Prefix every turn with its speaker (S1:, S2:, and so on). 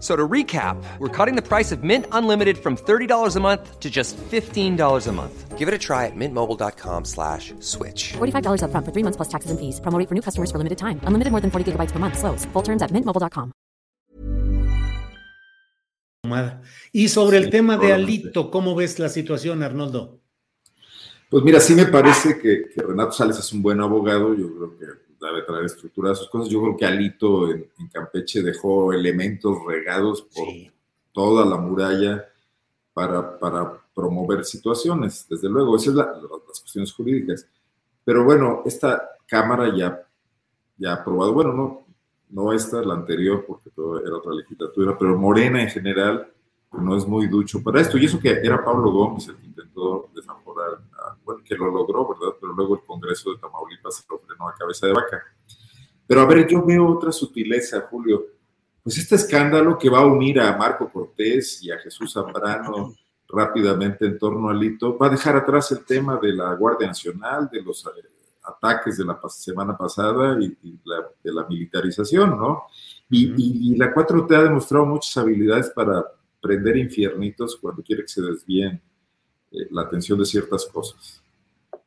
S1: So to recap, we're cutting the price of Mint Unlimited from $30 a month to just $15 a month. Give it a try at mintmobile.com slash switch.
S2: $45 upfront for three months plus taxes and fees. Promo for new customers for limited time. Unlimited more than 40 gigabytes per month. Slows. Full terms at mintmobile.com.
S3: Y sobre el tema de Alito, ¿cómo ves la situación, Arnoldo?
S4: Pues mira, sí me parece que, que Renato Sales es un buen abogado. Yo creo que debe traer estructura sus cosas. Yo creo que Alito en, en Campeche dejó elementos regados por toda la muralla para, para, promover situaciones, desde luego, esas son la, las cuestiones jurídicas. Pero bueno, esta Cámara ya, ya ha aprobado, bueno, no, no esta, la anterior, porque todo era otra legislatura, pero Morena en general no es muy ducho para esto. Y eso que era Pablo Gómez el que intentó desaforar, bueno, que lo logró, ¿verdad? Pero luego el Congreso de Tamaulipas se lo frenó a cabeza de vaca. Pero a ver, yo veo otra sutileza, Julio. Pues este escándalo que va a unir a Marco Cortés y a Jesús Zambrano rápidamente en torno al hito, va a dejar atrás el tema de la Guardia Nacional, de los eh, ataques de la semana pasada y, y la, de la militarización, ¿no? Y, -huh. y, y, la 4T ha demostrado muchas habilidades para prender infiernitos cuando quiere que se desvíen eh, la atención de ciertas cosas.